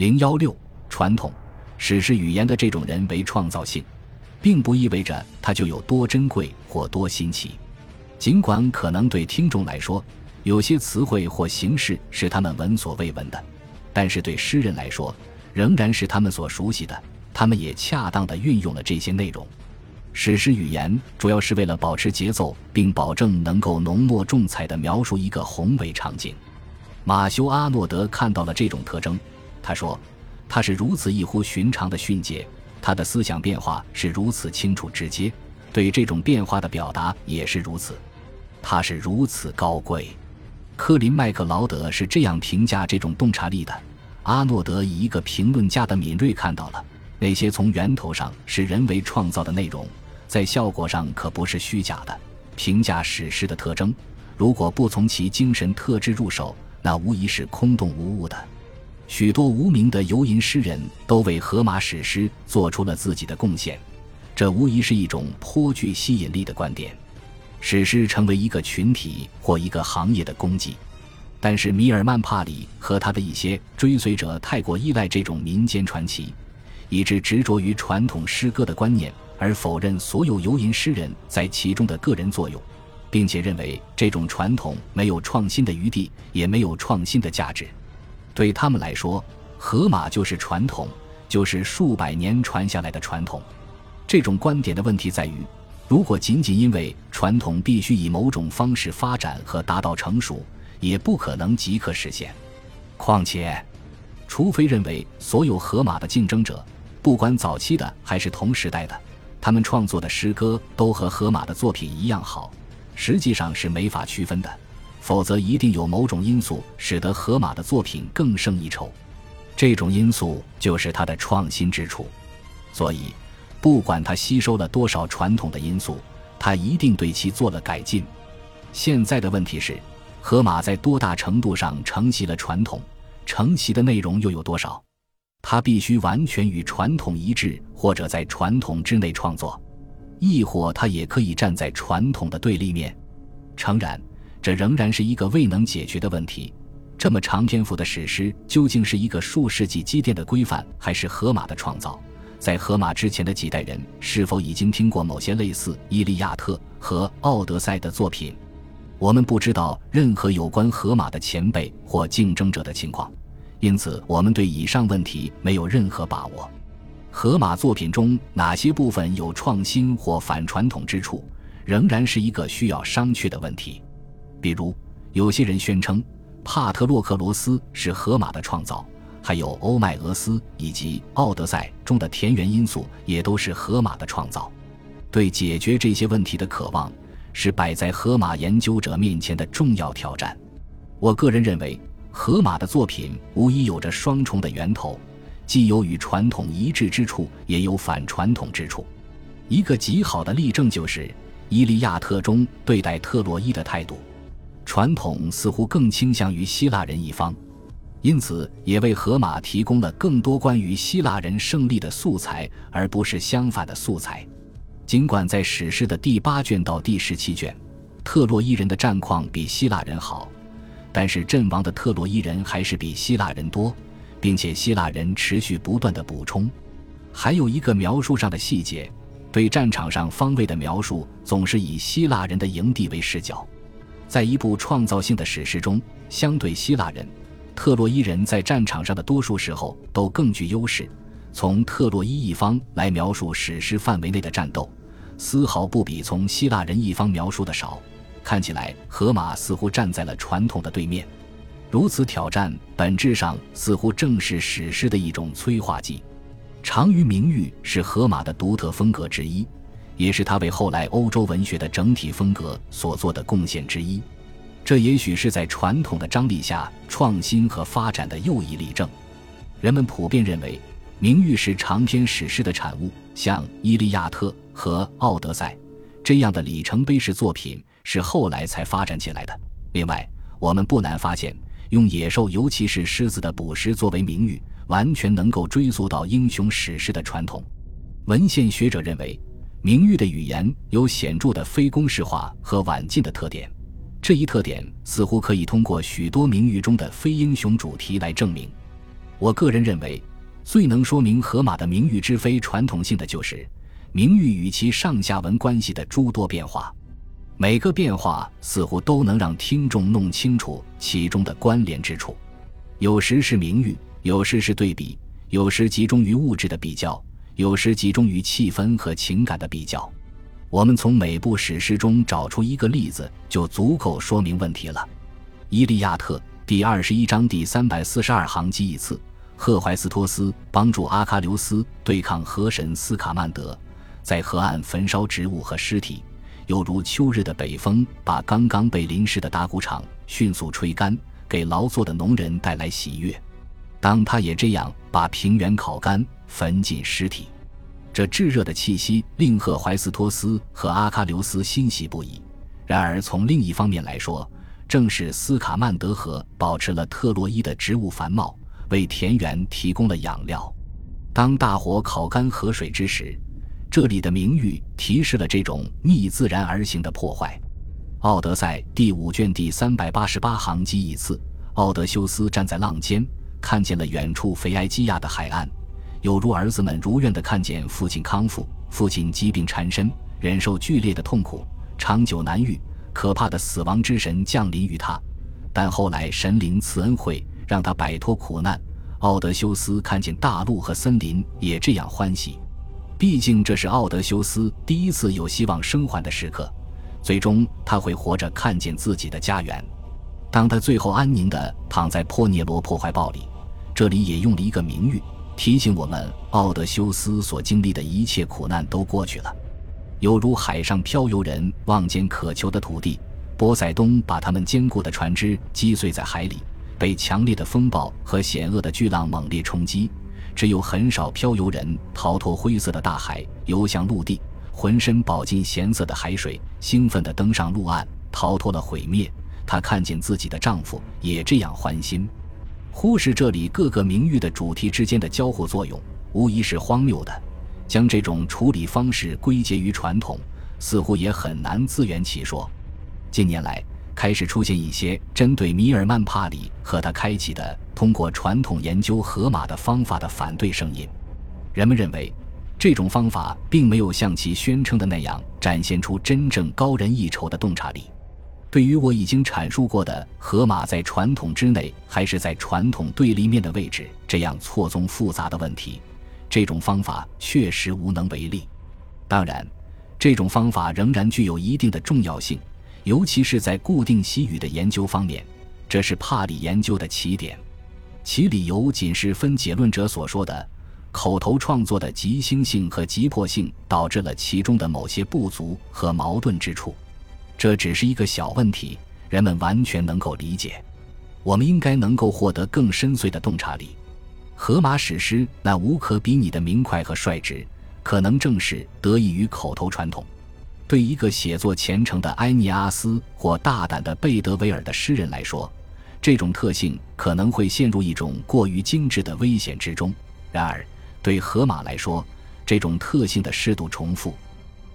零幺六传统史诗语言的这种人为创造性，并不意味着它就有多珍贵或多新奇。尽管可能对听众来说，有些词汇或形式是他们闻所未闻的，但是对诗人来说，仍然是他们所熟悉的。他们也恰当地运用了这些内容。史诗语言主要是为了保持节奏，并保证能够浓墨重彩地描述一个宏伟场景。马修·阿诺德看到了这种特征，他说：“他是如此异乎寻常的迅捷，他的思想变化是如此清楚直接，对这种变化的表达也是如此。他是如此高贵。”科林·麦克劳德是这样评价这种洞察力的：阿诺德以一个评论家的敏锐看到了那些从源头上是人为创造的内容。在效果上可不是虚假的。评价史诗的特征，如果不从其精神特质入手，那无疑是空洞无物的。许多无名的游吟诗人都为荷马史诗做出了自己的贡献，这无疑是一种颇具吸引力的观点。史诗成为一个群体或一个行业的功绩，但是米尔曼帕里和他的一些追随者太过依赖这种民间传奇，以致执着于传统诗歌的观念。而否认所有游吟诗人在其中的个人作用，并且认为这种传统没有创新的余地，也没有创新的价值。对他们来说，荷马就是传统，就是数百年传下来的传统。这种观点的问题在于，如果仅仅因为传统必须以某种方式发展和达到成熟，也不可能即刻实现。况且，除非认为所有荷马的竞争者，不管早期的还是同时代的，他们创作的诗歌都和荷马的作品一样好，实际上是没法区分的。否则，一定有某种因素使得荷马的作品更胜一筹。这种因素就是他的创新之处。所以，不管他吸收了多少传统的因素，他一定对其做了改进。现在的问题是，荷马在多大程度上承袭了传统？承袭的内容又有多少？他必须完全与传统一致，或者在传统之内创作，亦或他也可以站在传统的对立面。诚然，这仍然是一个未能解决的问题。这么长篇幅的史诗究竟是一个数世纪积淀的规范，还是荷马的创造？在荷马之前的几代人是否已经听过某些类似《伊利亚特》和《奥德赛》的作品？我们不知道任何有关荷马的前辈或竞争者的情况。因此，我们对以上问题没有任何把握。荷马作品中哪些部分有创新或反传统之处，仍然是一个需要商榷的问题。比如，有些人宣称帕特洛克罗斯是荷马的创造，还有欧迈俄斯以及《奥德赛》中的田园因素也都是荷马的创造。对解决这些问题的渴望，是摆在荷马研究者面前的重要挑战。我个人认为。荷马的作品无疑有着双重的源头，既有与传统一致之处，也有反传统之处。一个极好的例证就是《伊利亚特》中对待特洛伊的态度，传统似乎更倾向于希腊人一方，因此也为荷马提供了更多关于希腊人胜利的素材，而不是相反的素材。尽管在史诗的第八卷到第十七卷，特洛伊人的战况比希腊人好。但是阵亡的特洛伊人还是比希腊人多，并且希腊人持续不断的补充。还有一个描述上的细节，对战场上方位的描述总是以希腊人的营地为视角。在一部创造性的史诗中，相对希腊人，特洛伊人在战场上的多数时候都更具优势。从特洛伊一方来描述史诗范围内的战斗，丝毫不比从希腊人一方描述的少。看起来，荷马似乎站在了传统的对面。如此挑战，本质上似乎正是史诗的一种催化剂。长于名誉是荷马的独特风格之一，也是他为后来欧洲文学的整体风格所做的贡献之一。这也许是在传统的张力下创新和发展的又一例证。人们普遍认为，名誉是长篇史诗的产物，像《伊利亚特》和《奥德赛》这样的里程碑式作品。是后来才发展起来的。另外，我们不难发现，用野兽，尤其是狮子的捕食作为名誉，完全能够追溯到英雄史诗的传统。文献学者认为，名誉的语言有显著的非公式化和晚近的特点。这一特点似乎可以通过许多名誉中的非英雄主题来证明。我个人认为，最能说明荷马的名誉之非传统性的就是名誉与其上下文关系的诸多变化。每个变化似乎都能让听众弄清楚其中的关联之处。有时是名誉，有时是对比，有时集中于物质的比较，有时集中于气氛和情感的比较。我们从每部史诗中找出一个例子，就足够说明问题了。《伊利亚特》第二十一章第三百四十二行记一次，赫怀斯托斯帮助阿喀琉斯对抗河神斯卡曼德，在河岸焚烧植物和尸体。犹如秋日的北风，把刚刚被淋湿的打谷场迅速吹干，给劳作的农人带来喜悦。当他也这样把平原烤干，焚尽尸体，这炙热的气息令赫淮斯托斯和阿喀琉斯欣喜不已。然而，从另一方面来说，正是斯卡曼德河保持了特洛伊的植物繁茂，为田园提供了养料。当大火烤干河水之时，这里的名誉提示了这种逆自然而行的破坏。《奥德赛》第五卷第三百八十八行记一次：奥德修斯站在浪尖，看见了远处肥埃基亚的海岸，有如儿子们如愿地看见父亲康复。父亲疾病缠身，忍受剧烈的痛苦，长久难愈，可怕的死亡之神降临于他。但后来神灵赐恩惠，让他摆脱苦难。奥德修斯看见大陆和森林，也这样欢喜。毕竟这是奥德修斯第一次有希望生还的时刻，最终他会活着看见自己的家园。当他最后安宁地躺在破涅罗破坏堡里，这里也用了一个名誉提醒我们：奥德修斯所经历的一切苦难都过去了，犹如海上漂游人望见渴求的土地。波塞冬把他们坚固的船只击碎在海里，被强烈的风暴和险恶的巨浪猛烈冲击。只有很少漂游人逃脱灰色的大海，游向陆地，浑身饱进咸涩的海水，兴奋地登上陆岸，逃脱了毁灭。她看见自己的丈夫也这样欢心。忽视这里各个名誉的主题之间的交互作用，无疑是荒谬的。将这种处理方式归结于传统，似乎也很难自圆其说。近年来。开始出现一些针对米尔曼帕里和他开启的通过传统研究荷马的方法的反对声音。人们认为，这种方法并没有像其宣称的那样展现出真正高人一筹的洞察力。对于我已经阐述过的荷马在传统之内还是在传统对立面的位置这样错综复杂的问题，这种方法确实无能为力。当然，这种方法仍然具有一定的重要性。尤其是在固定习语的研究方面，这是帕里研究的起点。其理由仅是分解论者所说的口头创作的急兴性和急迫性导致了其中的某些不足和矛盾之处。这只是一个小问题，人们完全能够理解。我们应该能够获得更深邃的洞察力。荷马史诗那无可比拟的明快和率直，可能正是得益于口头传统。对一个写作虔诚的埃尼阿斯或大胆的贝德维尔的诗人来说，这种特性可能会陷入一种过于精致的危险之中。然而，对荷马来说，这种特性的适度重复，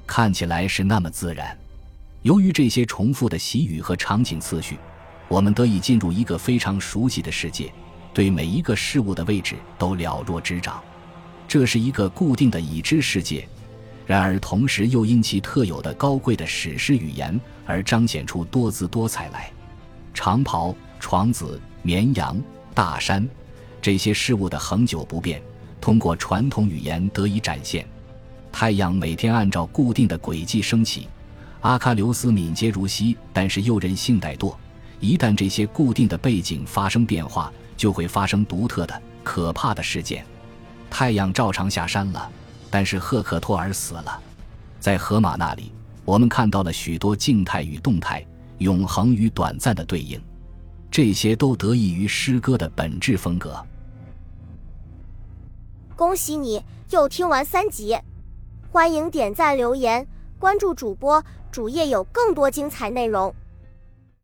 看起来是那么自然。由于这些重复的习语和场景次序，我们得以进入一个非常熟悉的世界，对每一个事物的位置都了若指掌。这是一个固定的已知世界。然而，同时又因其特有的高贵的史诗语言而彰显出多姿多彩来。长袍、床子、绵羊、大山，这些事物的恒久不变，通过传统语言得以展现。太阳每天按照固定的轨迹升起。阿喀琉斯敏捷如昔，但是又任性怠惰。一旦这些固定的背景发生变化，就会发生独特的、可怕的事件。太阳照常下山了。但是赫克托尔死了，在荷马那里，我们看到了许多静态与动态、永恒与短暂的对应，这些都得益于诗歌的本质风格。恭喜你又听完三集，欢迎点赞、留言、关注主播，主页有更多精彩内容。